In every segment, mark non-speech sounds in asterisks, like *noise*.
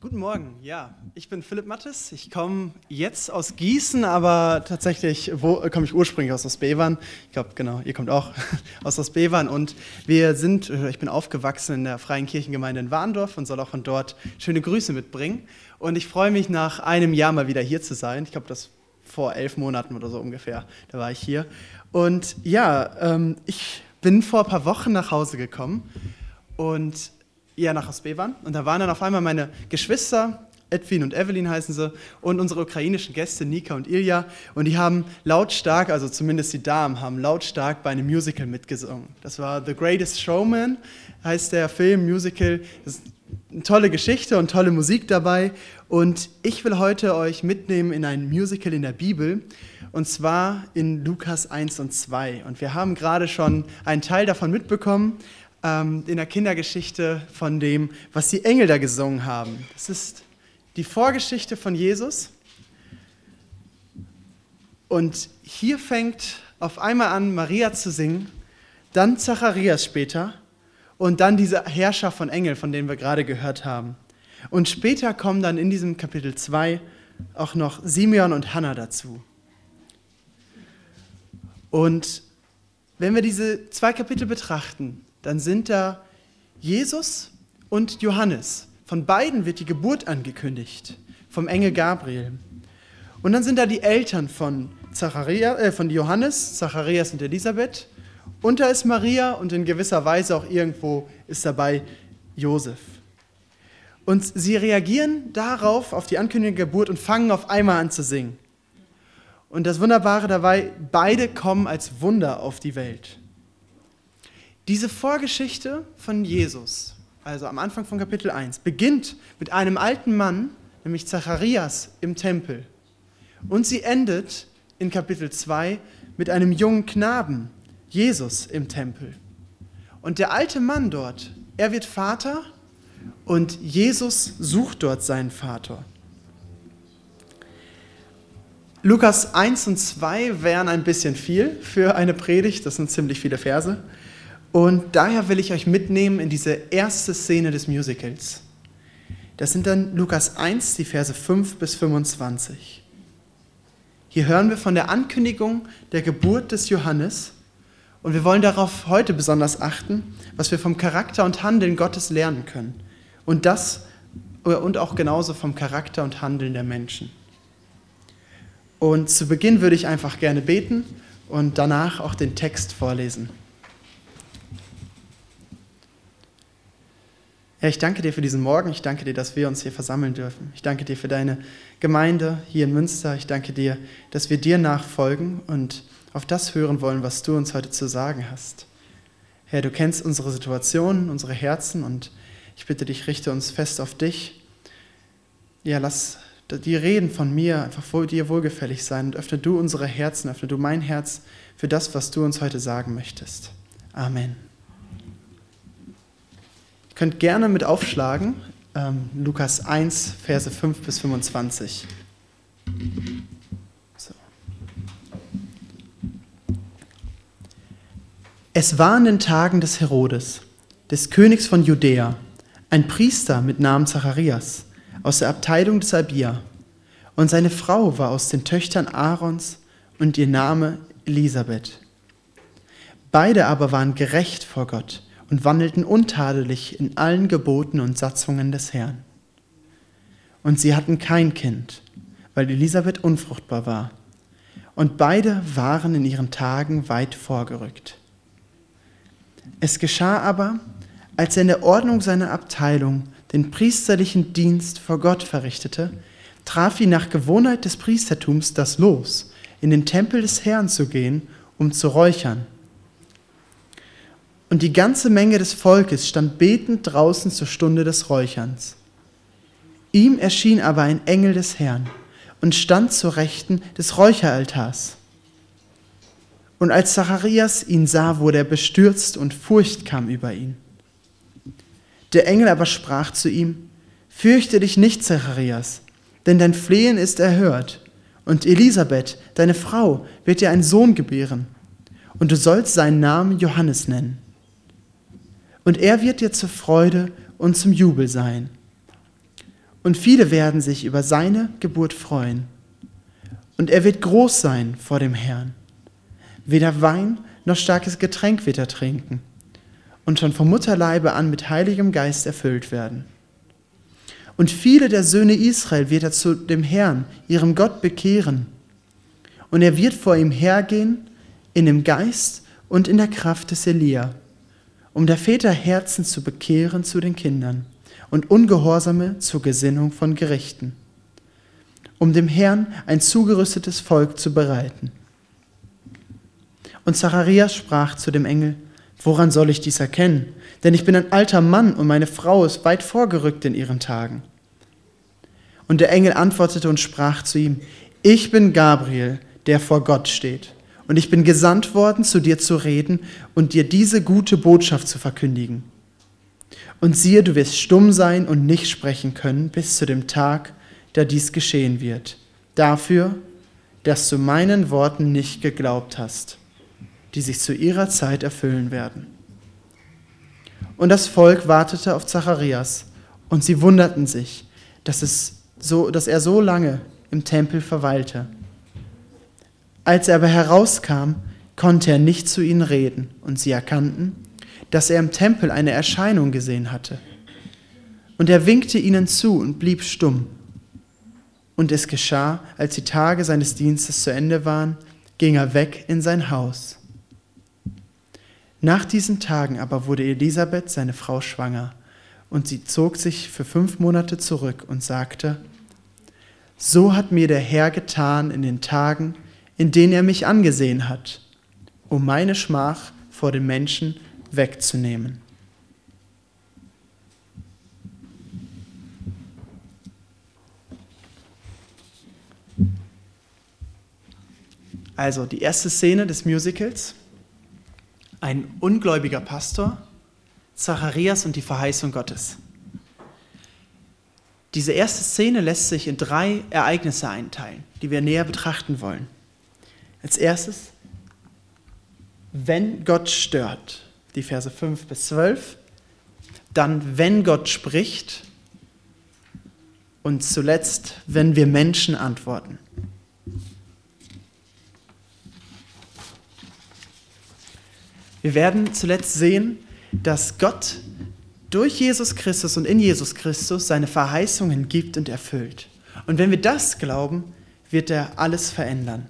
Guten Morgen, ja, ich bin Philipp Mattes. Ich komme jetzt aus Gießen, aber tatsächlich komme ich ursprünglich aus Ostbevern. Ich glaube, genau, ihr kommt auch *laughs* aus Ostbevern und wir sind, äh, ich bin aufgewachsen in der Freien Kirchengemeinde in Warndorf und soll auch von dort schöne Grüße mitbringen. Und ich freue mich, nach einem Jahr mal wieder hier zu sein. Ich glaube, das vor elf Monaten oder so ungefähr, da war ich hier. Und ja, ähm, ich bin vor ein paar Wochen nach Hause gekommen und ja, nach Ostbevern. Und da waren dann auf einmal meine Geschwister, Edwin und Evelyn heißen sie, und unsere ukrainischen Gäste, Nika und Ilja. Und die haben lautstark, also zumindest die Damen, haben lautstark bei einem Musical mitgesungen. Das war The Greatest Showman, heißt der Film, Musical. Das ist eine tolle Geschichte und tolle Musik dabei. Und ich will heute euch mitnehmen in ein Musical in der Bibel. Und zwar in Lukas 1 und 2. Und wir haben gerade schon einen Teil davon mitbekommen ähm, in der Kindergeschichte von dem, was die Engel da gesungen haben. Das ist die Vorgeschichte von Jesus. Und hier fängt auf einmal an, Maria zu singen, dann Zacharias später und dann diese Herrscher von Engel, von denen wir gerade gehört haben. Und später kommen dann in diesem Kapitel 2 auch noch Simeon und Hannah dazu. Und wenn wir diese zwei Kapitel betrachten, dann sind da Jesus und Johannes. Von beiden wird die Geburt angekündigt, vom Engel Gabriel. Und dann sind da die Eltern von, Zacharia, äh, von Johannes, Zacharias und Elisabeth. Und da ist Maria und in gewisser Weise auch irgendwo ist dabei Josef. Und sie reagieren darauf, auf die Ankündigung der Geburt und fangen auf einmal an zu singen. Und das Wunderbare dabei, beide kommen als Wunder auf die Welt. Diese Vorgeschichte von Jesus, also am Anfang von Kapitel 1, beginnt mit einem alten Mann, nämlich Zacharias im Tempel. Und sie endet in Kapitel 2 mit einem jungen Knaben, Jesus im Tempel. Und der alte Mann dort, er wird Vater und Jesus sucht dort seinen Vater. Lukas 1 und 2 wären ein bisschen viel für eine Predigt, das sind ziemlich viele Verse. Und daher will ich euch mitnehmen in diese erste Szene des Musicals. Das sind dann Lukas 1, die Verse 5 bis 25. Hier hören wir von der Ankündigung der Geburt des Johannes und wir wollen darauf heute besonders achten, was wir vom Charakter und Handeln Gottes lernen können. Und das und auch genauso vom Charakter und Handeln der Menschen. Und zu Beginn würde ich einfach gerne beten und danach auch den Text vorlesen. Herr, ich danke dir für diesen Morgen. Ich danke dir, dass wir uns hier versammeln dürfen. Ich danke dir für deine Gemeinde hier in Münster. Ich danke dir, dass wir dir nachfolgen und auf das hören wollen, was du uns heute zu sagen hast. Herr, du kennst unsere Situation, unsere Herzen und ich bitte dich, richte uns fest auf dich. Ja, lass die Reden von mir einfach vor dir wohlgefällig sein und öffne du unsere Herzen, öffne du mein Herz für das, was du uns heute sagen möchtest. Amen könnt gerne mit aufschlagen, ähm, Lukas 1, Verse 5 bis 25. So. Es war in den Tagen des Herodes, des Königs von Judäa, ein Priester mit Namen Zacharias aus der Abteilung des Abia. Und seine Frau war aus den Töchtern Aarons und ihr Name Elisabeth. Beide aber waren gerecht vor Gott und wandelten untadelig in allen Geboten und Satzungen des Herrn. Und sie hatten kein Kind, weil Elisabeth unfruchtbar war. Und beide waren in ihren Tagen weit vorgerückt. Es geschah aber, als er in der Ordnung seiner Abteilung den priesterlichen Dienst vor Gott verrichtete, traf ihn nach Gewohnheit des Priestertums das Los, in den Tempel des Herrn zu gehen, um zu räuchern und die ganze Menge des Volkes stand betend draußen zur Stunde des Räucherns. Ihm erschien aber ein Engel des Herrn und stand zur Rechten des Räucheraltars. Und als Zacharias ihn sah, wurde er bestürzt und Furcht kam über ihn. Der Engel aber sprach zu ihm, Fürchte dich nicht, Zacharias, denn dein Flehen ist erhört, und Elisabeth, deine Frau, wird dir einen Sohn gebären, und du sollst seinen Namen Johannes nennen und er wird dir zur Freude und zum Jubel sein. Und viele werden sich über seine Geburt freuen. Und er wird groß sein vor dem Herrn. Weder Wein noch starkes Getränk wird er trinken. Und schon vom Mutterleibe an mit heiligem Geist erfüllt werden. Und viele der Söhne Israel wird er zu dem Herrn, ihrem Gott, bekehren. Und er wird vor ihm hergehen in dem Geist und in der Kraft des Elia, um der Väter Herzen zu bekehren zu den Kindern und Ungehorsame zur Gesinnung von Gerichten, um dem Herrn ein zugerüstetes Volk zu bereiten. Und Zacharias sprach zu dem Engel, Woran soll ich dies erkennen? Denn ich bin ein alter Mann und meine Frau ist weit vorgerückt in ihren Tagen. Und der Engel antwortete und sprach zu ihm, Ich bin Gabriel, der vor Gott steht. Und ich bin gesandt worden, zu dir zu reden und dir diese gute Botschaft zu verkündigen. Und siehe, du wirst stumm sein und nicht sprechen können bis zu dem Tag, da dies geschehen wird. Dafür, dass du meinen Worten nicht geglaubt hast, die sich zu ihrer Zeit erfüllen werden. Und das Volk wartete auf Zacharias, und sie wunderten sich, dass, es so, dass er so lange im Tempel verweilte. Als er aber herauskam, konnte er nicht zu ihnen reden, und sie erkannten, dass er im Tempel eine Erscheinung gesehen hatte. Und er winkte ihnen zu und blieb stumm. Und es geschah, als die Tage seines Dienstes zu Ende waren, ging er weg in sein Haus. Nach diesen Tagen aber wurde Elisabeth, seine Frau, schwanger, und sie zog sich für fünf Monate zurück und sagte, So hat mir der Herr getan in den Tagen, in denen er mich angesehen hat, um meine Schmach vor den Menschen wegzunehmen. Also die erste Szene des Musicals. Ein ungläubiger Pastor, Zacharias und die Verheißung Gottes. Diese erste Szene lässt sich in drei Ereignisse einteilen, die wir näher betrachten wollen. Als erstes, wenn Gott stört die Verse 5 bis 12. Dann, wenn Gott spricht. Und zuletzt, wenn wir Menschen antworten. Wir werden zuletzt sehen, dass Gott durch Jesus Christus und in Jesus Christus seine Verheißungen gibt und erfüllt. Und wenn wir das glauben, wird er alles verändern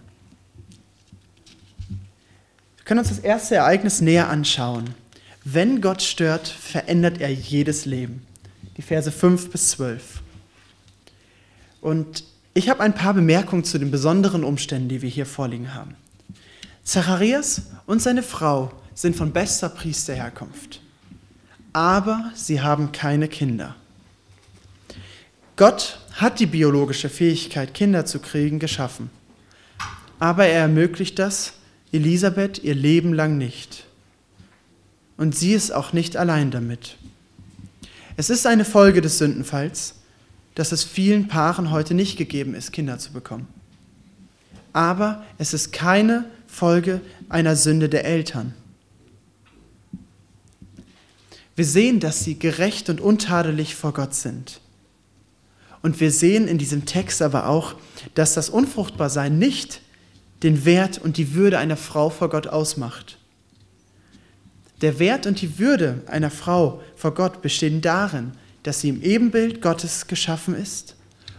können uns das erste Ereignis näher anschauen. Wenn Gott stört, verändert er jedes Leben. Die Verse 5 bis 12. Und ich habe ein paar Bemerkungen zu den besonderen Umständen, die wir hier vorliegen haben. Zacharias und seine Frau sind von bester Priesterherkunft, aber sie haben keine Kinder. Gott hat die biologische Fähigkeit, Kinder zu kriegen, geschaffen, aber er ermöglicht das Elisabeth ihr Leben lang nicht. Und sie ist auch nicht allein damit. Es ist eine Folge des Sündenfalls, dass es vielen Paaren heute nicht gegeben ist, Kinder zu bekommen. Aber es ist keine Folge einer Sünde der Eltern. Wir sehen, dass sie gerecht und untadelig vor Gott sind. Und wir sehen in diesem Text aber auch, dass das Unfruchtbarsein nicht den Wert und die Würde einer Frau vor Gott ausmacht. Der Wert und die Würde einer Frau vor Gott bestehen darin, dass sie im Ebenbild Gottes geschaffen ist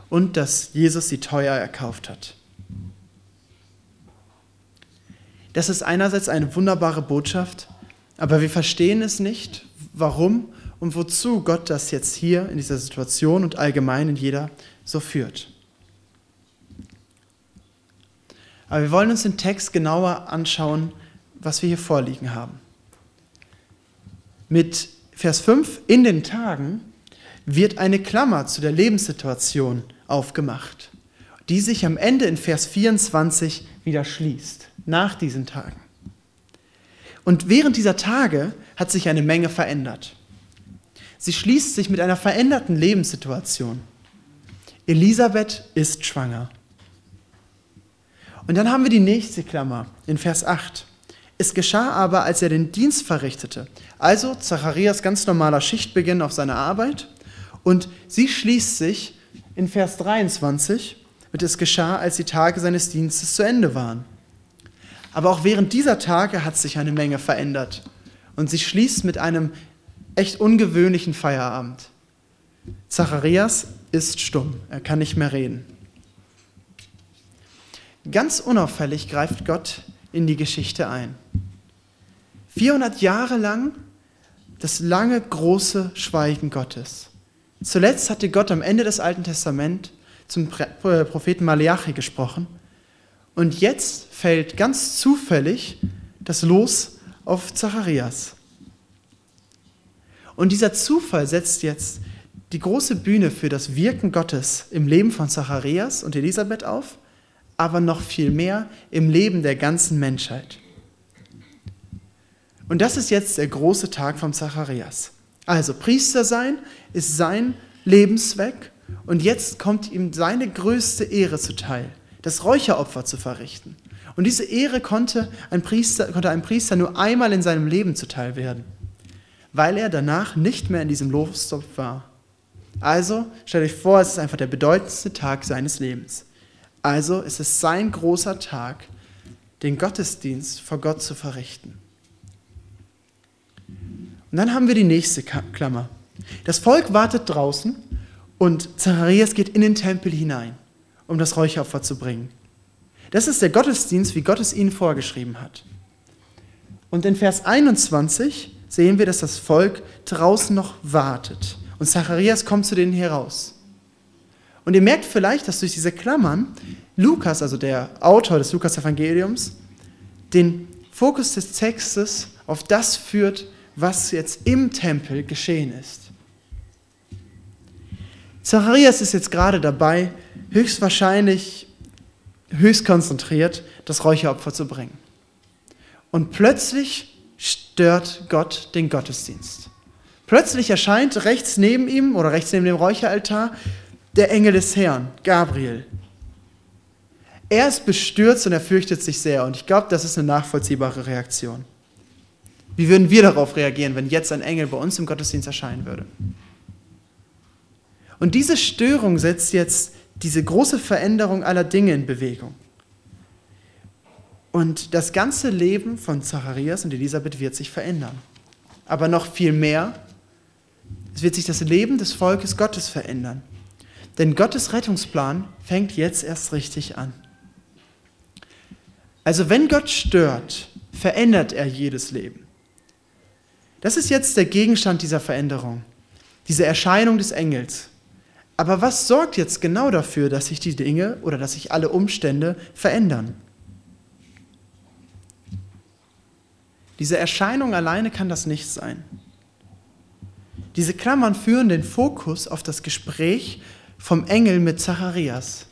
und dass Jesus sie teuer erkauft hat. Das ist einerseits eine wunderbare Botschaft, aber wir verstehen es nicht, warum und wozu Gott das jetzt hier in dieser Situation und allgemein in jeder so führt. Aber wir wollen uns den Text genauer anschauen, was wir hier vorliegen haben. Mit Vers 5 in den Tagen wird eine Klammer zu der Lebenssituation aufgemacht, die sich am Ende in Vers 24 wieder schließt, nach diesen Tagen. Und während dieser Tage hat sich eine Menge verändert. Sie schließt sich mit einer veränderten Lebenssituation. Elisabeth ist schwanger. Und dann haben wir die nächste Klammer in Vers 8. Es geschah aber, als er den Dienst verrichtete. Also Zacharias ganz normaler Schichtbeginn auf seiner Arbeit. Und sie schließt sich in Vers 23 wird es geschah, als die Tage seines Dienstes zu Ende waren. Aber auch während dieser Tage hat sich eine Menge verändert. Und sie schließt mit einem echt ungewöhnlichen Feierabend. Zacharias ist stumm, er kann nicht mehr reden. Ganz unauffällig greift Gott in die Geschichte ein. 400 Jahre lang das lange, große Schweigen Gottes. Zuletzt hatte Gott am Ende des Alten Testaments zum äh, Propheten Malachi gesprochen. Und jetzt fällt ganz zufällig das Los auf Zacharias. Und dieser Zufall setzt jetzt die große Bühne für das Wirken Gottes im Leben von Zacharias und Elisabeth auf, aber noch viel mehr im Leben der ganzen Menschheit. Und das ist jetzt der große Tag von Zacharias. Also Priester sein ist sein Lebenszweck und jetzt kommt ihm seine größte Ehre zuteil, das Räucheropfer zu verrichten. Und diese Ehre konnte ein Priester, konnte einem Priester nur einmal in seinem Leben zuteil werden, weil er danach nicht mehr in diesem Lostopf war. Also stellt euch vor, es ist einfach der bedeutendste Tag seines Lebens. Also es ist sein großer Tag, den Gottesdienst vor Gott zu verrichten. Und dann haben wir die nächste Klammer. Das Volk wartet draußen und Zacharias geht in den Tempel hinein, um das Räucheropfer zu bringen. Das ist der Gottesdienst, wie Gott es ihnen vorgeschrieben hat. Und in Vers 21 sehen wir, dass das Volk draußen noch wartet. Und Zacharias kommt zu denen heraus. Und ihr merkt vielleicht, dass durch diese Klammern Lukas, also der Autor des Lukas-Evangeliums, den Fokus des Textes auf das führt, was jetzt im Tempel geschehen ist. Zacharias ist jetzt gerade dabei, höchstwahrscheinlich, höchst konzentriert, das Räucheropfer zu bringen. Und plötzlich stört Gott den Gottesdienst. Plötzlich erscheint rechts neben ihm oder rechts neben dem Räucheraltar der Engel des Herrn, Gabriel. Er ist bestürzt und er fürchtet sich sehr. Und ich glaube, das ist eine nachvollziehbare Reaktion. Wie würden wir darauf reagieren, wenn jetzt ein Engel bei uns im Gottesdienst erscheinen würde? Und diese Störung setzt jetzt diese große Veränderung aller Dinge in Bewegung. Und das ganze Leben von Zacharias und Elisabeth wird sich verändern. Aber noch viel mehr, es wird sich das Leben des Volkes Gottes verändern. Denn Gottes Rettungsplan fängt jetzt erst richtig an. Also wenn Gott stört, verändert er jedes Leben. Das ist jetzt der Gegenstand dieser Veränderung, diese Erscheinung des Engels. Aber was sorgt jetzt genau dafür, dass sich die Dinge oder dass sich alle Umstände verändern? Diese Erscheinung alleine kann das nicht sein. Diese Klammern führen den Fokus auf das Gespräch vom Engel mit Zacharias,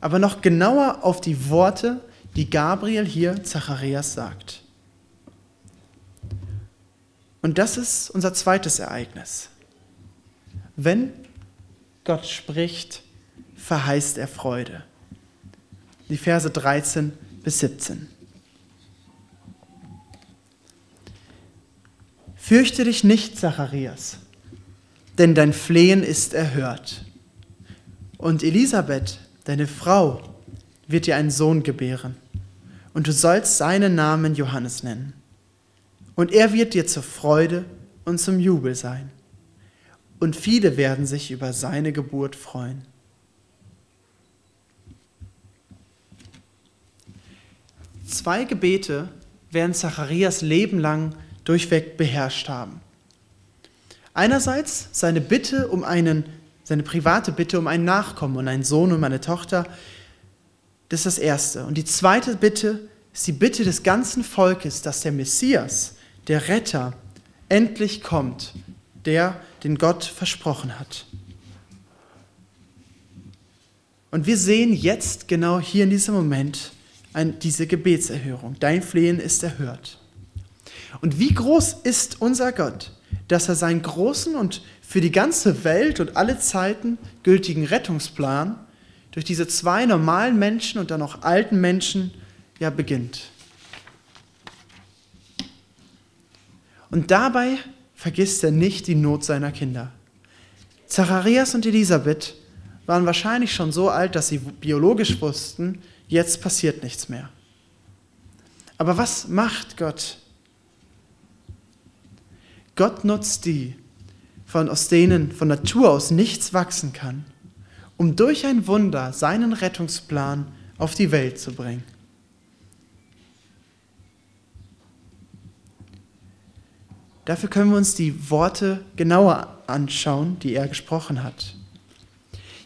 aber noch genauer auf die Worte, die Gabriel hier Zacharias sagt. Und das ist unser zweites Ereignis. Wenn Gott spricht, verheißt er Freude. Die Verse 13 bis 17. Fürchte dich nicht, Zacharias, denn dein Flehen ist erhört. Und Elisabeth, deine Frau, wird dir einen Sohn gebären, und du sollst seinen Namen Johannes nennen und er wird dir zur Freude und zum Jubel sein. Und viele werden sich über seine Geburt freuen. Zwei Gebete werden Zacharias Leben lang durchweg beherrscht haben. Einerseits seine Bitte um einen, seine private Bitte um einen Nachkommen und einen Sohn und eine Tochter. Das ist das Erste. Und die zweite Bitte ist die Bitte des ganzen Volkes, dass der Messias, der Retter endlich kommt, der den Gott versprochen hat. Und wir sehen jetzt genau hier in diesem Moment diese Gebetserhörung. Dein Flehen ist erhört. Und wie groß ist unser Gott, dass er seinen großen und für die ganze Welt und alle Zeiten gültigen Rettungsplan durch diese zwei normalen Menschen und dann auch alten Menschen ja beginnt. Und dabei vergisst er nicht die Not seiner Kinder. Zacharias und Elisabeth waren wahrscheinlich schon so alt, dass sie biologisch wussten, jetzt passiert nichts mehr. Aber was macht Gott? Gott nutzt die, von, aus denen von Natur aus nichts wachsen kann, um durch ein Wunder seinen Rettungsplan auf die Welt zu bringen. Dafür können wir uns die Worte genauer anschauen, die er gesprochen hat.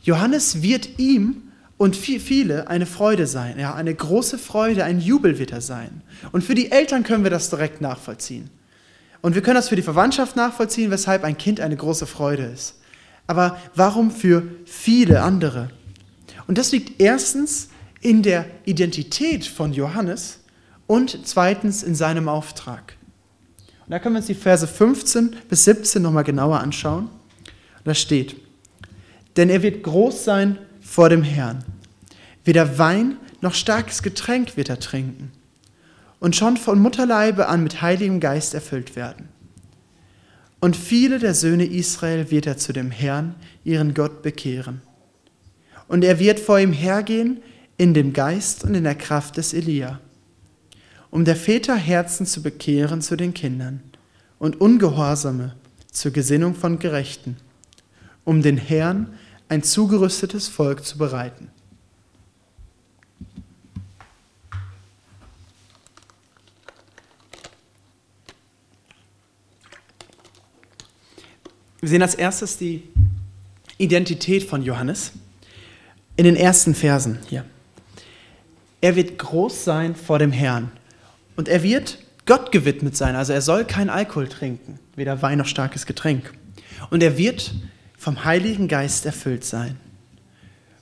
Johannes wird ihm und viele eine Freude sein, ja, eine große Freude, ein Jubel wird er sein. Und für die Eltern können wir das direkt nachvollziehen. Und wir können das für die Verwandtschaft nachvollziehen, weshalb ein Kind eine große Freude ist. Aber warum für viele andere? Und das liegt erstens in der Identität von Johannes und zweitens in seinem Auftrag. Und da können wir uns die Verse 15 bis 17 nochmal genauer anschauen. Da steht, denn er wird groß sein vor dem Herrn. Weder Wein noch starkes Getränk wird er trinken und schon von Mutterleibe an mit heiligem Geist erfüllt werden. Und viele der Söhne Israel wird er zu dem Herrn, ihren Gott, bekehren. Und er wird vor ihm hergehen in dem Geist und in der Kraft des Elia um der Väter Herzen zu bekehren zu den Kindern und Ungehorsame zur Gesinnung von Gerechten, um den Herrn ein zugerüstetes Volk zu bereiten. Wir sehen als erstes die Identität von Johannes in den ersten Versen hier. Er wird groß sein vor dem Herrn und er wird Gott gewidmet sein. Also er soll kein Alkohol trinken, weder Wein noch starkes Getränk. Und er wird vom Heiligen Geist erfüllt sein.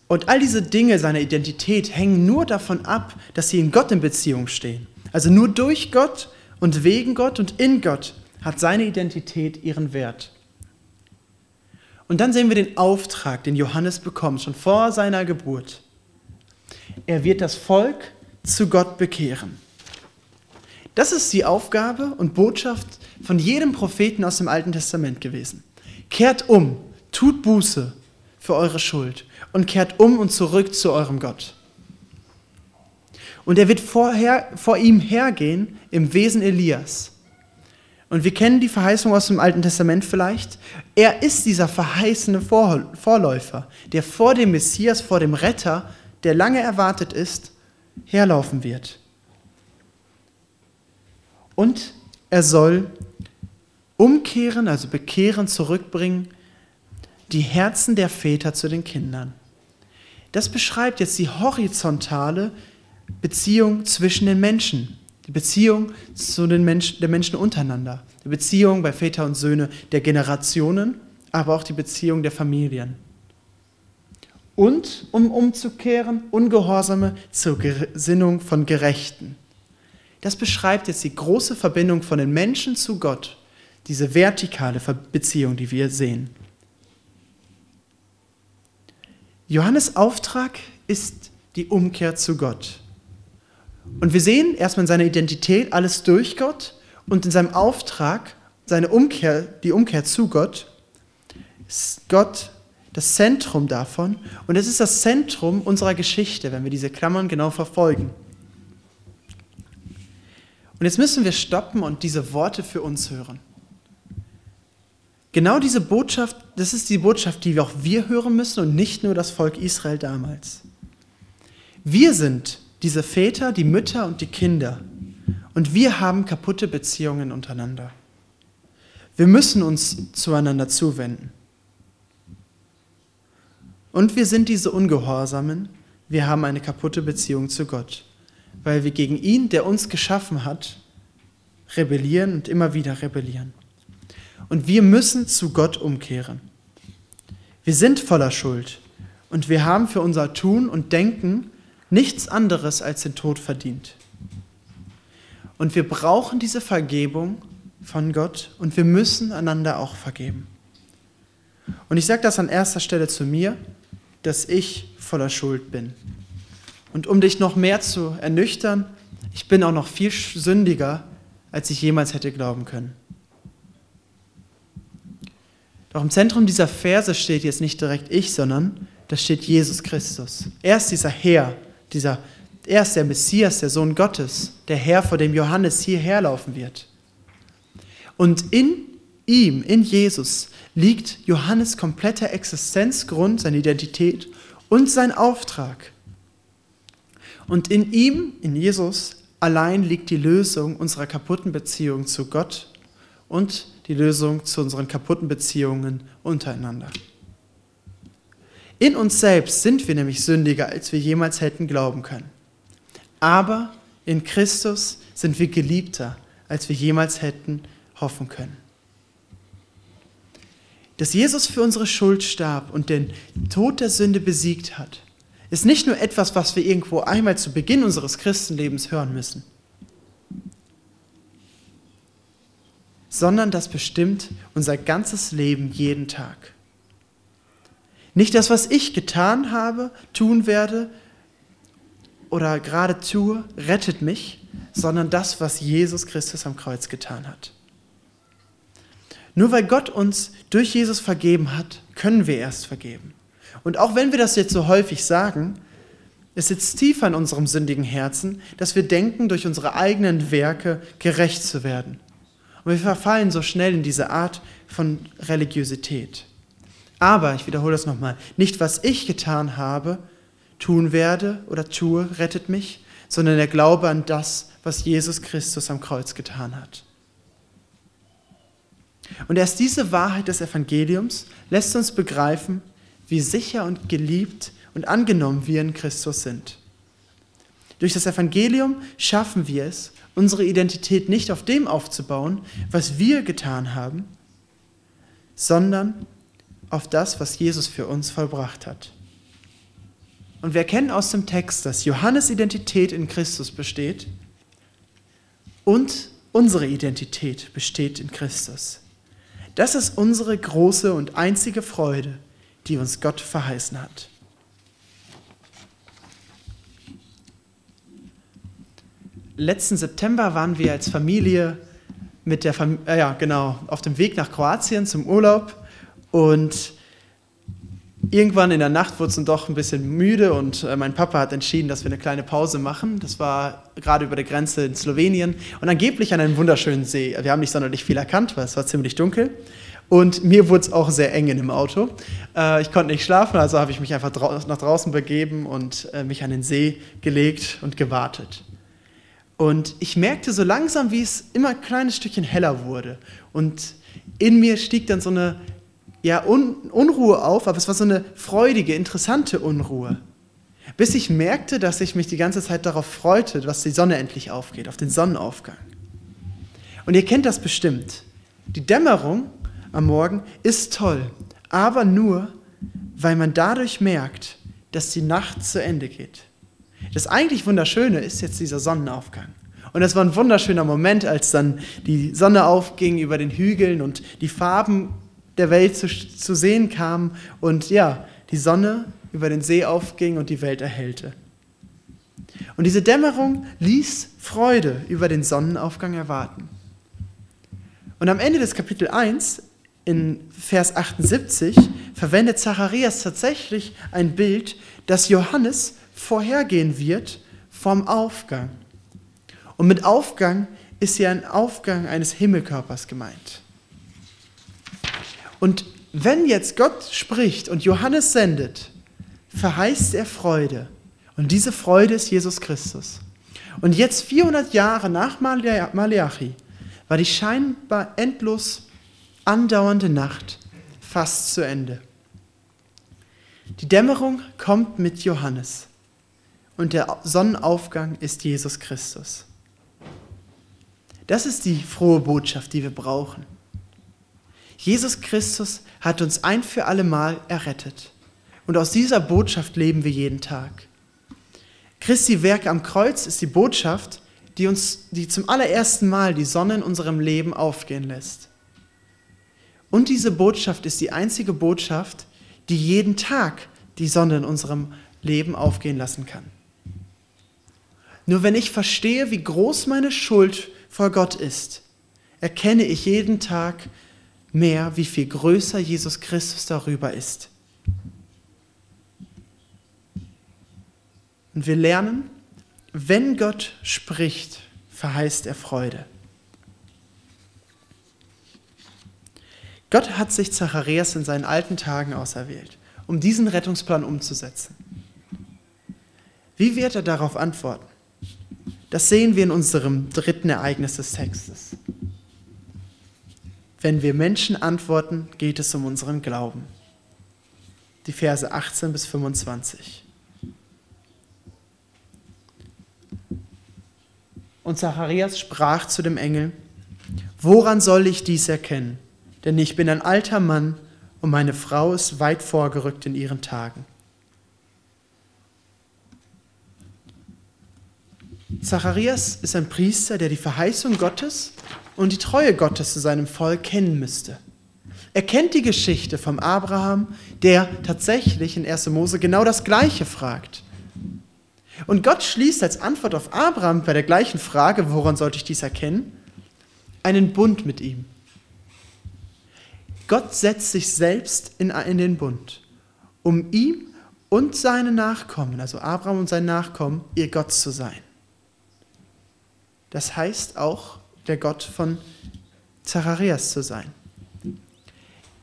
Und all diese Dinge seiner Identität hängen nur davon ab, dass sie in Gott in Beziehung stehen. Also nur durch Gott und wegen Gott und in Gott hat seine Identität ihren Wert. Und dann sehen wir den Auftrag, den Johannes bekommt, schon vor seiner Geburt. Er wird das Volk zu Gott bekehren. Das ist die Aufgabe und Botschaft von jedem Propheten aus dem Alten Testament gewesen. Kehrt um, tut Buße für eure Schuld und kehrt um und zurück zu eurem Gott. Und er wird vorher, vor ihm hergehen im Wesen Elias. Und wir kennen die Verheißung aus dem Alten Testament vielleicht. Er ist dieser verheißene Vorläufer, der vor dem Messias, vor dem Retter, der lange erwartet ist, herlaufen wird. Und er soll umkehren, also bekehren, zurückbringen, die Herzen der Väter zu den Kindern. Das beschreibt jetzt die horizontale Beziehung zwischen den Menschen, die Beziehung zu den Menschen, der Menschen untereinander, die Beziehung bei Väter und Söhne der Generationen, aber auch die Beziehung der Familien. Und um umzukehren, Ungehorsame zur Gesinnung von Gerechten das beschreibt jetzt die große Verbindung von den Menschen zu Gott, diese vertikale Beziehung, die wir sehen. Johannes Auftrag ist die Umkehr zu Gott. Und wir sehen erstmal in seiner Identität alles durch Gott und in seinem Auftrag, seine Umkehr, die Umkehr zu Gott, ist Gott das Zentrum davon und es ist das Zentrum unserer Geschichte, wenn wir diese Klammern genau verfolgen. Und jetzt müssen wir stoppen und diese Worte für uns hören. Genau diese Botschaft, das ist die Botschaft, die auch wir hören müssen und nicht nur das Volk Israel damals. Wir sind diese Väter, die Mütter und die Kinder. Und wir haben kaputte Beziehungen untereinander. Wir müssen uns zueinander zuwenden. Und wir sind diese Ungehorsamen. Wir haben eine kaputte Beziehung zu Gott weil wir gegen ihn, der uns geschaffen hat, rebellieren und immer wieder rebellieren. Und wir müssen zu Gott umkehren. Wir sind voller Schuld und wir haben für unser Tun und Denken nichts anderes als den Tod verdient. Und wir brauchen diese Vergebung von Gott und wir müssen einander auch vergeben. Und ich sage das an erster Stelle zu mir, dass ich voller Schuld bin. Und um dich noch mehr zu ernüchtern, ich bin auch noch viel sündiger, als ich jemals hätte glauben können. Doch im Zentrum dieser Verse steht jetzt nicht direkt ich, sondern da steht Jesus Christus. Er ist dieser Herr, dieser, er ist der Messias, der Sohn Gottes, der Herr, vor dem Johannes hierher laufen wird. Und in ihm, in Jesus, liegt Johannes kompletter Existenzgrund, seine Identität und sein Auftrag. Und in ihm, in Jesus, allein liegt die Lösung unserer kaputten Beziehung zu Gott und die Lösung zu unseren kaputten Beziehungen untereinander. In uns selbst sind wir nämlich sündiger, als wir jemals hätten glauben können. Aber in Christus sind wir geliebter, als wir jemals hätten hoffen können. Dass Jesus für unsere Schuld starb und den Tod der Sünde besiegt hat, ist nicht nur etwas, was wir irgendwo einmal zu Beginn unseres Christenlebens hören müssen, sondern das bestimmt unser ganzes Leben jeden Tag. Nicht das, was ich getan habe, tun werde oder gerade tue, rettet mich, sondern das, was Jesus Christus am Kreuz getan hat. Nur weil Gott uns durch Jesus vergeben hat, können wir erst vergeben. Und auch wenn wir das jetzt so häufig sagen, es sitzt tiefer in unserem sündigen Herzen, dass wir denken, durch unsere eigenen Werke gerecht zu werden. Und wir verfallen so schnell in diese Art von Religiosität. Aber, ich wiederhole das nochmal, nicht was ich getan habe, tun werde oder tue, rettet mich, sondern der Glaube an das, was Jesus Christus am Kreuz getan hat. Und erst diese Wahrheit des Evangeliums lässt uns begreifen, wie sicher und geliebt und angenommen wir in Christus sind. Durch das Evangelium schaffen wir es, unsere Identität nicht auf dem aufzubauen, was wir getan haben, sondern auf das, was Jesus für uns vollbracht hat. Und wir erkennen aus dem Text, dass Johannes Identität in Christus besteht und unsere Identität besteht in Christus. Das ist unsere große und einzige Freude, die uns Gott verheißen hat. Letzten September waren wir als Familie mit der Fam äh, ja, genau, auf dem Weg nach Kroatien zum Urlaub und irgendwann in der Nacht wurde es dann doch ein bisschen müde und äh, mein Papa hat entschieden, dass wir eine kleine Pause machen. Das war gerade über der Grenze in Slowenien und angeblich an einem wunderschönen See. Wir haben nicht sonderlich viel erkannt, weil es war ziemlich dunkel. Und mir wurde es auch sehr eng in dem Auto. Äh, ich konnte nicht schlafen, also habe ich mich einfach nach draußen begeben und äh, mich an den See gelegt und gewartet. Und ich merkte so langsam, wie es immer ein kleines Stückchen heller wurde. Und in mir stieg dann so eine ja, Un Unruhe auf, aber es war so eine freudige, interessante Unruhe. Bis ich merkte, dass ich mich die ganze Zeit darauf freute, dass die Sonne endlich aufgeht, auf den Sonnenaufgang. Und ihr kennt das bestimmt. Die Dämmerung am Morgen ist toll, aber nur, weil man dadurch merkt, dass die Nacht zu Ende geht. Das eigentlich Wunderschöne ist jetzt dieser Sonnenaufgang. Und das war ein wunderschöner Moment, als dann die Sonne aufging über den Hügeln und die Farben der Welt zu, zu sehen kam und ja, die Sonne über den See aufging und die Welt erhellte. Und diese Dämmerung ließ Freude über den Sonnenaufgang erwarten. Und am Ende des Kapitel 1, in Vers 78, verwendet Zacharias tatsächlich ein Bild, das Johannes vorhergehen wird vom Aufgang. Und mit Aufgang ist hier ein Aufgang eines Himmelkörpers gemeint. Und wenn jetzt Gott spricht und Johannes sendet, verheißt er Freude. Und diese Freude ist Jesus Christus. Und jetzt 400 Jahre nach Malachi war die scheinbar endlos andauernde Nacht fast zu Ende. Die Dämmerung kommt mit Johannes und der Sonnenaufgang ist Jesus Christus. Das ist die frohe Botschaft, die wir brauchen. Jesus Christus hat uns ein für alle Mal errettet. Und aus dieser Botschaft leben wir jeden Tag. Christi Werk am Kreuz ist die Botschaft, die uns, die zum allerersten Mal die Sonne in unserem Leben aufgehen lässt. Und diese Botschaft ist die einzige Botschaft, die jeden Tag die Sonne in unserem Leben aufgehen lassen kann. Nur wenn ich verstehe, wie groß meine Schuld vor Gott ist, erkenne ich jeden Tag, mehr, wie viel größer Jesus Christus darüber ist. Und wir lernen, wenn Gott spricht, verheißt er Freude. Gott hat sich Zacharias in seinen alten Tagen auserwählt, um diesen Rettungsplan umzusetzen. Wie wird er darauf antworten? Das sehen wir in unserem dritten Ereignis des Textes. Wenn wir Menschen antworten, geht es um unseren Glauben. Die Verse 18 bis 25. Und Zacharias sprach zu dem Engel, Woran soll ich dies erkennen? Denn ich bin ein alter Mann und meine Frau ist weit vorgerückt in ihren Tagen. Zacharias ist ein Priester, der die Verheißung Gottes und die Treue Gottes zu seinem Volk kennen müsste. Er kennt die Geschichte vom Abraham, der tatsächlich in 1. Mose genau das Gleiche fragt. Und Gott schließt als Antwort auf Abraham bei der gleichen Frage, woran sollte ich dies erkennen, einen Bund mit ihm. Gott setzt sich selbst in, in den Bund, um ihm und seine Nachkommen, also Abraham und sein Nachkommen, ihr Gott zu sein. Das heißt auch, der Gott von Zacharias zu sein.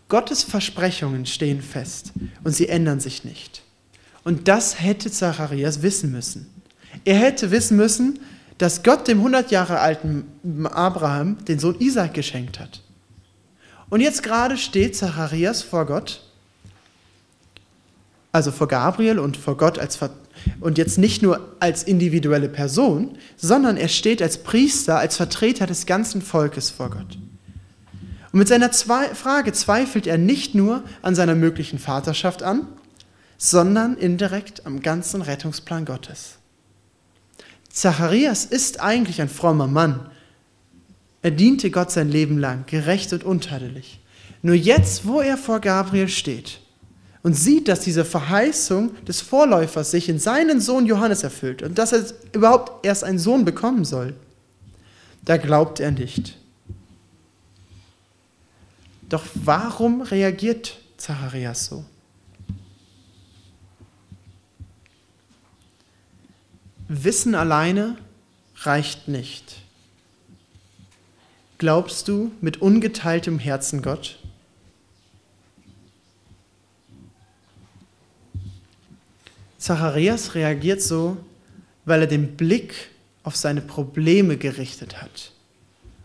Gottes Versprechungen stehen fest und sie ändern sich nicht. Und das hätte Zacharias wissen müssen. Er hätte wissen müssen, dass Gott dem 100 Jahre alten Abraham den Sohn Isaac geschenkt hat. Und jetzt gerade steht Zacharias vor Gott, also vor Gabriel und vor Gott als und jetzt nicht nur als individuelle Person, sondern er steht als Priester, als Vertreter des ganzen Volkes vor Gott. Und mit seiner Frage zweifelt er nicht nur an seiner möglichen Vaterschaft an, sondern indirekt am ganzen Rettungsplan Gottes. Zacharias ist eigentlich ein frommer Mann. Er diente Gott sein Leben lang, gerecht und untadelig. Nur jetzt, wo er vor Gabriel steht und sieht, dass diese Verheißung des Vorläufers sich in seinen Sohn Johannes erfüllt und dass er überhaupt erst einen Sohn bekommen soll, da glaubt er nicht. Doch warum reagiert Zacharias so? Wissen alleine reicht nicht. Glaubst du mit ungeteiltem Herzen Gott? Zacharias reagiert so, weil er den Blick auf seine Probleme gerichtet hat.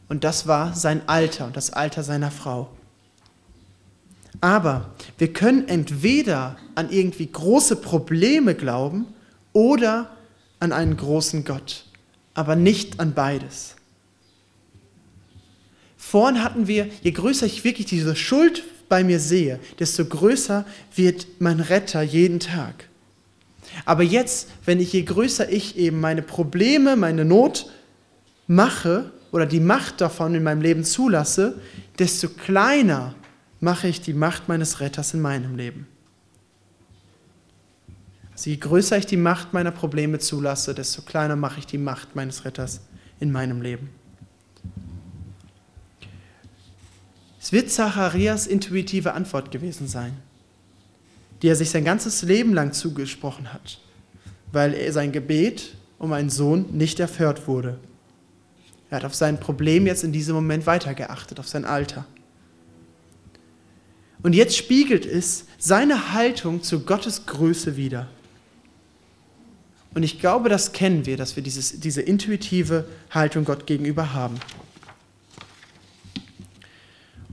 Und das war sein Alter und das Alter seiner Frau. Aber wir können entweder an irgendwie große Probleme glauben oder an einen großen Gott, aber nicht an beides. Vorhin hatten wir, je größer ich wirklich diese Schuld bei mir sehe, desto größer wird mein Retter jeden Tag. Aber jetzt, wenn ich je größer ich eben meine Probleme, meine Not mache oder die Macht davon in meinem Leben zulasse, desto kleiner mache ich die Macht meines Retters in meinem Leben. Also je größer ich die Macht meiner Probleme zulasse, desto kleiner mache ich die Macht meines Retters in meinem Leben. Es wird Zacharias intuitive Antwort gewesen sein, die er sich sein ganzes Leben lang zugesprochen hat, weil sein Gebet um einen Sohn nicht erhört wurde. Er hat auf sein Problem jetzt in diesem Moment weitergeachtet, auf sein Alter. Und jetzt spiegelt es seine Haltung zu Gottes Größe wider. Und ich glaube, das kennen wir, dass wir dieses, diese intuitive Haltung Gott gegenüber haben.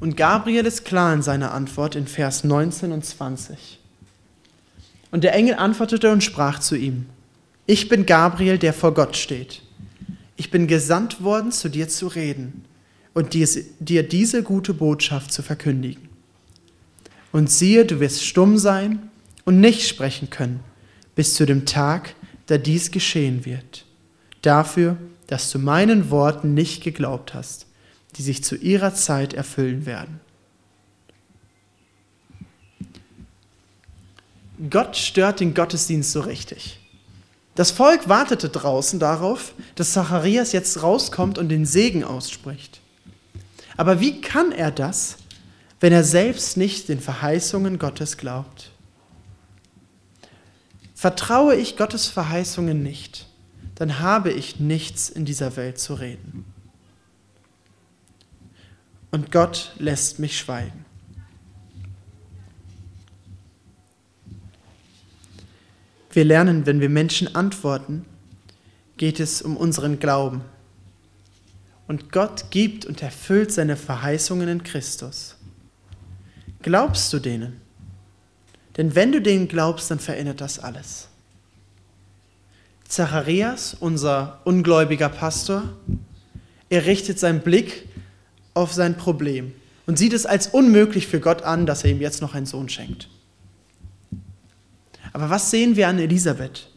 Und Gabriel ist klar in seiner Antwort in Vers 19 und 20. Und der Engel antwortete und sprach zu ihm, ich bin Gabriel, der vor Gott steht. Ich bin gesandt worden, zu dir zu reden und dir, diese gute Botschaft zu verkündigen. Und siehe, du wirst stumm sein und nicht sprechen können, bis zu dem Tag, da dies geschehen wird. Dafür, dass du meinen Worten nicht geglaubt hast, die sich zu ihrer Zeit erfüllen werden. Gott stört den Gottesdienst so richtig. Das Volk wartete draußen darauf, dass Zacharias jetzt rauskommt und den Segen ausspricht. Aber wie kann er das, wenn er selbst nicht den Verheißungen Gottes glaubt? Vertraue ich Gottes Verheißungen nicht, dann habe ich nichts in dieser Welt zu reden. Und Gott lässt mich schweigen. Wir lernen, wenn wir Menschen antworten, geht es um unseren Glauben. Und Gott gibt und erfüllt seine Verheißungen in Christus. Glaubst du denen? Denn wenn du denen glaubst, dann verändert das alles. Zacharias, unser ungläubiger Pastor, er richtet seinen Blick auf sein Problem und sieht es als unmöglich für Gott an, dass er ihm jetzt noch einen Sohn schenkt. Aber was sehen wir an Elisabeth?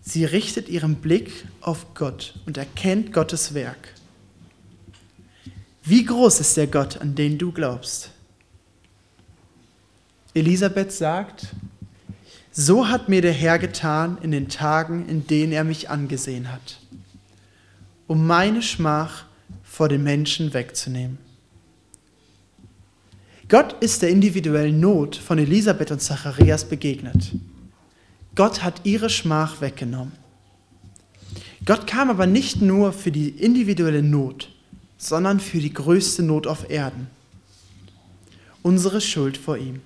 Sie richtet ihren Blick auf Gott und erkennt Gottes Werk. Wie groß ist der Gott, an den du glaubst? Elisabeth sagt, so hat mir der Herr getan in den Tagen, in denen er mich angesehen hat, um meine Schmach vor den Menschen wegzunehmen. Gott ist der individuellen Not von Elisabeth und Zacharias begegnet. Gott hat ihre Schmach weggenommen. Gott kam aber nicht nur für die individuelle Not, sondern für die größte Not auf Erden. Unsere Schuld vor ihm.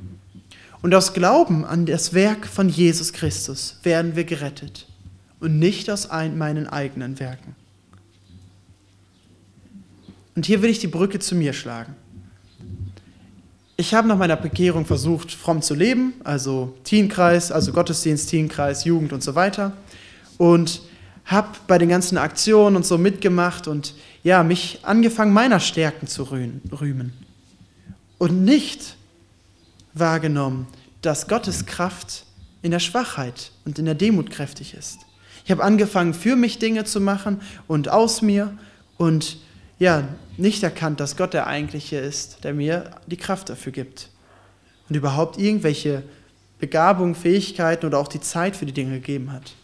Und aus Glauben an das Werk von Jesus Christus werden wir gerettet und nicht aus meinen eigenen Werken. Und hier will ich die Brücke zu mir schlagen. Ich habe nach meiner Bekehrung versucht, fromm zu leben, also Teenkreis, also Gottesdienst, Teenkreis, Jugend und so weiter. Und habe bei den ganzen Aktionen und so mitgemacht und ja, mich angefangen, meiner Stärken zu rühmen. Und nicht wahrgenommen, dass Gottes Kraft in der Schwachheit und in der Demut kräftig ist. Ich habe angefangen, für mich Dinge zu machen und aus mir und ja, nicht erkannt, dass Gott der eigentliche ist, der mir die Kraft dafür gibt. Und überhaupt irgendwelche Begabungen, Fähigkeiten oder auch die Zeit für die Dinge gegeben hat.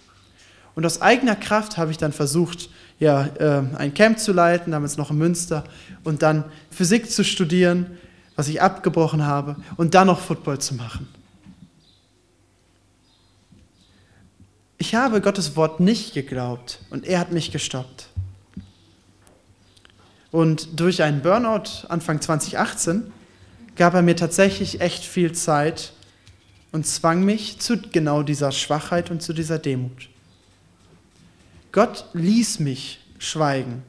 Und aus eigener Kraft habe ich dann versucht, ja, äh, ein Camp zu leiten, damals noch in Münster, und dann Physik zu studieren, was ich abgebrochen habe, und dann noch Football zu machen. Ich habe Gottes Wort nicht geglaubt und er hat mich gestoppt. Und durch einen Burnout Anfang 2018 gab er mir tatsächlich echt viel Zeit und zwang mich zu genau dieser Schwachheit und zu dieser Demut. Gott ließ mich schweigen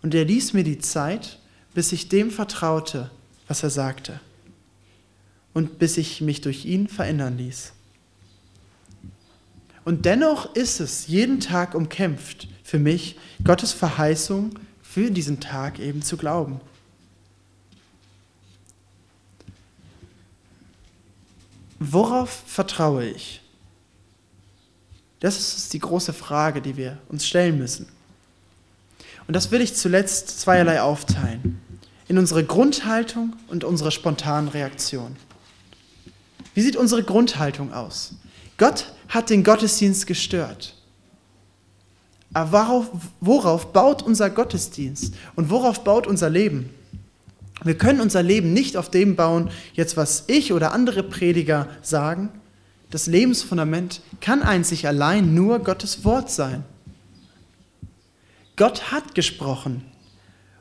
und er ließ mir die Zeit, bis ich dem vertraute, was er sagte und bis ich mich durch ihn verändern ließ. Und dennoch ist es jeden Tag umkämpft für mich, Gottes Verheißung für diesen Tag eben zu glauben. Worauf vertraue ich? Das ist die große Frage, die wir uns stellen müssen. Und das will ich zuletzt zweierlei aufteilen. In unsere Grundhaltung und unsere spontanen Reaktion. Wie sieht unsere Grundhaltung aus? Gott hat den Gottesdienst gestört. Aber worauf, worauf baut unser Gottesdienst und worauf baut unser Leben? Wir können unser Leben nicht auf dem bauen, jetzt was ich oder andere Prediger sagen. Das Lebensfundament kann einzig allein nur Gottes Wort sein. Gott hat gesprochen.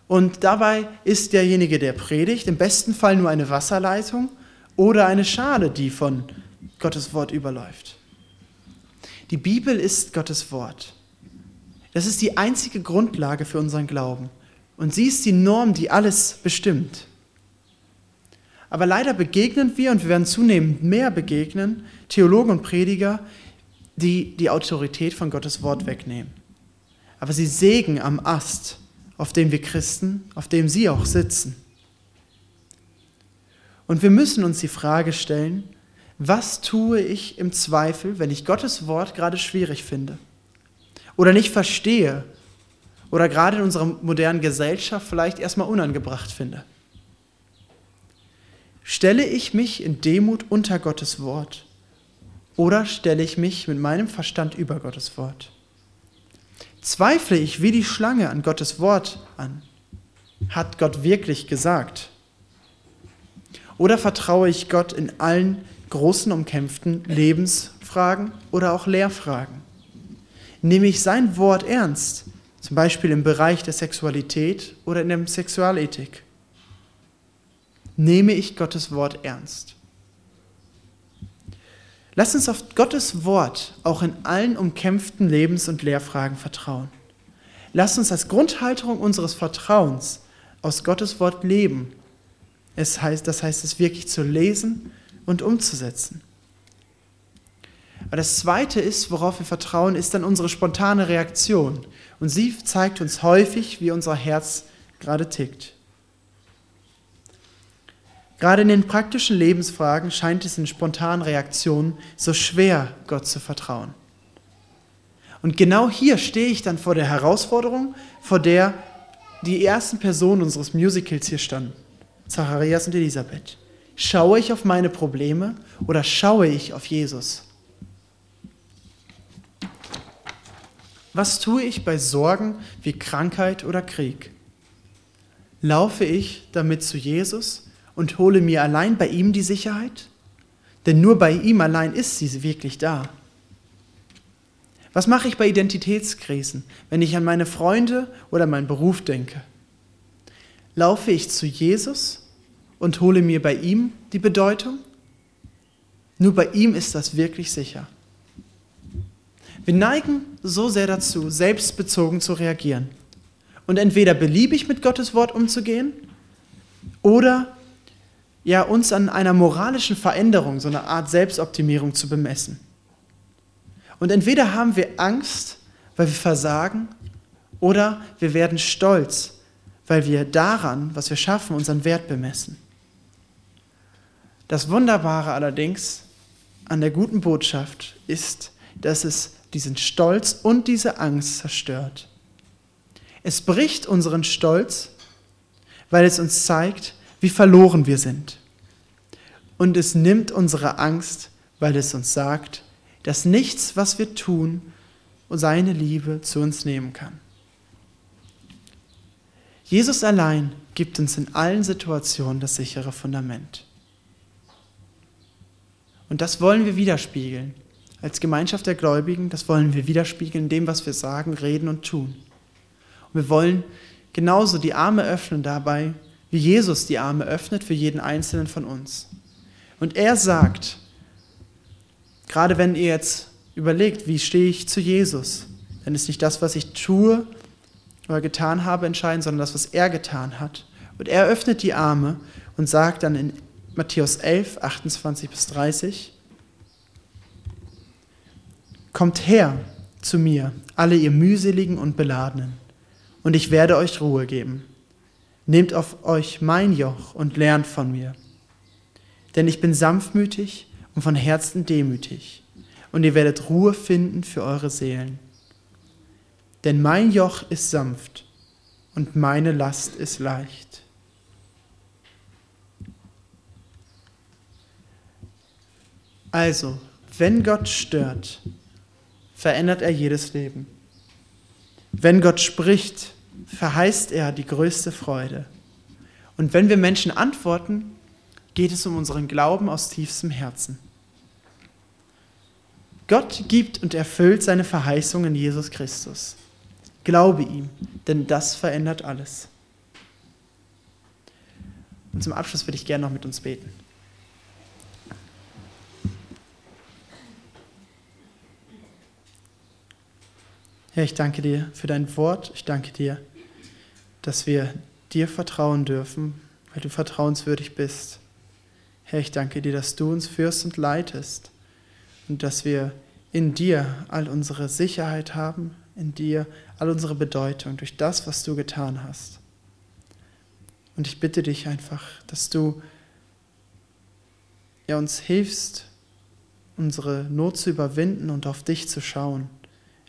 Und dabei ist derjenige, der predigt, im besten Fall nur eine Wasserleitung oder eine Schale, die von Gottes Wort überläuft. Die Bibel ist Gottes Wort. Das ist die einzige Grundlage für unseren Glauben. Und sie ist die Norm, die alles bestimmt. Aber leider begegnen wir, und wir werden zunehmend mehr begegnen, Theologen und Prediger, die die Autorität von Gottes Wort wegnehmen. Aber sie sägen am Ast, auf dem wir Christen, auf dem sie auch sitzen. Und wir müssen uns die Frage stellen, was tue ich im Zweifel, wenn ich Gottes Wort gerade schwierig finde? Oder nicht verstehe? Oder gerade in unserer modernen Gesellschaft vielleicht erstmal unangebracht finde? Stelle ich mich in Demut unter Gottes Wort? Oder stelle ich mich mit meinem Verstand über Gottes Wort? Zweifle ich wie die Schlange an Gottes Wort an? Hat Gott wirklich gesagt? Oder vertraue ich Gott in allen großen umkämpften Lebens-, Fachfragen oder auch Lehrfragen? Nehme ich sein Wort ernst, zum Beispiel im Bereich der Sexualität oder in der Sexualethik? Nehme ich Gottes Wort ernst? Lass uns auf Gottes Wort auch in allen umkämpften Lebens- und Lehrfragen vertrauen. Lass uns als Grundhalterung unseres Vertrauens aus Gottes Wort leben. Es heißt, das heißt, es wirklich zu lesen und umzusetzen. Aber das Zweite ist, worauf wir vertrauen, ist dann unsere spontane Reaktion. Und sie zeigt uns häufig, wie unser Herz gerade tickt. Gerade in den praktischen Lebensfragen scheint es in spontanen Reaktionen so schwer, Gott zu vertrauen. Und genau hier stehe ich dann vor der Herausforderung, vor der die ersten Personen unseres Musicals hier standen, Zacharias und Elisabeth. Schaue ich auf meine Probleme oder schaue ich auf Jesus? Was tue ich bei Sorgen wie Krankheit oder Krieg? Laufe ich damit zu Jesus und hole mir allein bei ihm die Sicherheit? Denn nur bei ihm allein ist sie wirklich da. Was mache ich bei Identitätskrisen, wenn ich an meine Freunde oder meinen Beruf denke? Laufe ich zu Jesus und hole mir bei ihm die Bedeutung? Nur bei ihm ist das wirklich sicher. Wir neigen so sehr dazu, selbstbezogen zu reagieren und entweder beliebig mit Gottes Wort umzugehen oder ja uns an einer moralischen Veränderung, so eine Art Selbstoptimierung zu bemessen. Und entweder haben wir Angst, weil wir versagen, oder wir werden stolz, weil wir daran, was wir schaffen, unseren Wert bemessen. Das Wunderbare allerdings an der guten Botschaft ist, dass es diesen Stolz und diese Angst zerstört. Es bricht unseren Stolz, weil es uns zeigt, wie verloren wir sind. Und es nimmt unsere Angst, weil es uns sagt, dass nichts, was wir tun, seine Liebe zu uns nehmen kann. Jesus allein gibt uns in allen Situationen das sichere Fundament. Und das wollen wir widerspiegeln. Als Gemeinschaft der Gläubigen, das wollen wir widerspiegeln in dem, was wir sagen, reden und tun. Und wir wollen genauso die Arme öffnen dabei, wie Jesus die Arme öffnet für jeden Einzelnen von uns. Und er sagt, gerade wenn ihr jetzt überlegt, wie stehe ich zu Jesus, dann ist nicht das, was ich tue oder getan habe, entscheidend, sondern das, was er getan hat. Und er öffnet die Arme und sagt dann in Matthäus 11, 28 bis 30, Kommt her zu mir, alle ihr mühseligen und beladenen, und ich werde euch Ruhe geben. Nehmt auf euch mein Joch und lernt von mir. Denn ich bin sanftmütig und von Herzen demütig, und ihr werdet Ruhe finden für eure Seelen. Denn mein Joch ist sanft und meine Last ist leicht. Also, wenn Gott stört, verändert er jedes Leben. Wenn Gott spricht, verheißt er die größte Freude. Und wenn wir Menschen antworten, geht es um unseren Glauben aus tiefstem Herzen. Gott gibt und erfüllt seine Verheißung in Jesus Christus. Glaube ihm, denn das verändert alles. Und zum Abschluss würde ich gerne noch mit uns beten. Herr, ich danke dir für dein Wort. Ich danke dir, dass wir dir vertrauen dürfen, weil du vertrauenswürdig bist. Herr, ich danke dir, dass du uns führst und leitest und dass wir in dir all unsere Sicherheit haben, in dir all unsere Bedeutung durch das, was du getan hast. Und ich bitte dich einfach, dass du ja, uns hilfst, unsere Not zu überwinden und auf dich zu schauen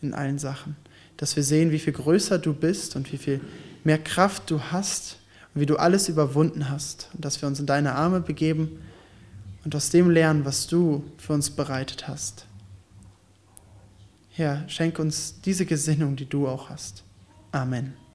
in allen Sachen. Dass wir sehen, wie viel größer du bist und wie viel mehr Kraft du hast und wie du alles überwunden hast. Und dass wir uns in deine Arme begeben und aus dem lernen, was du für uns bereitet hast. Herr, schenk uns diese Gesinnung, die du auch hast. Amen.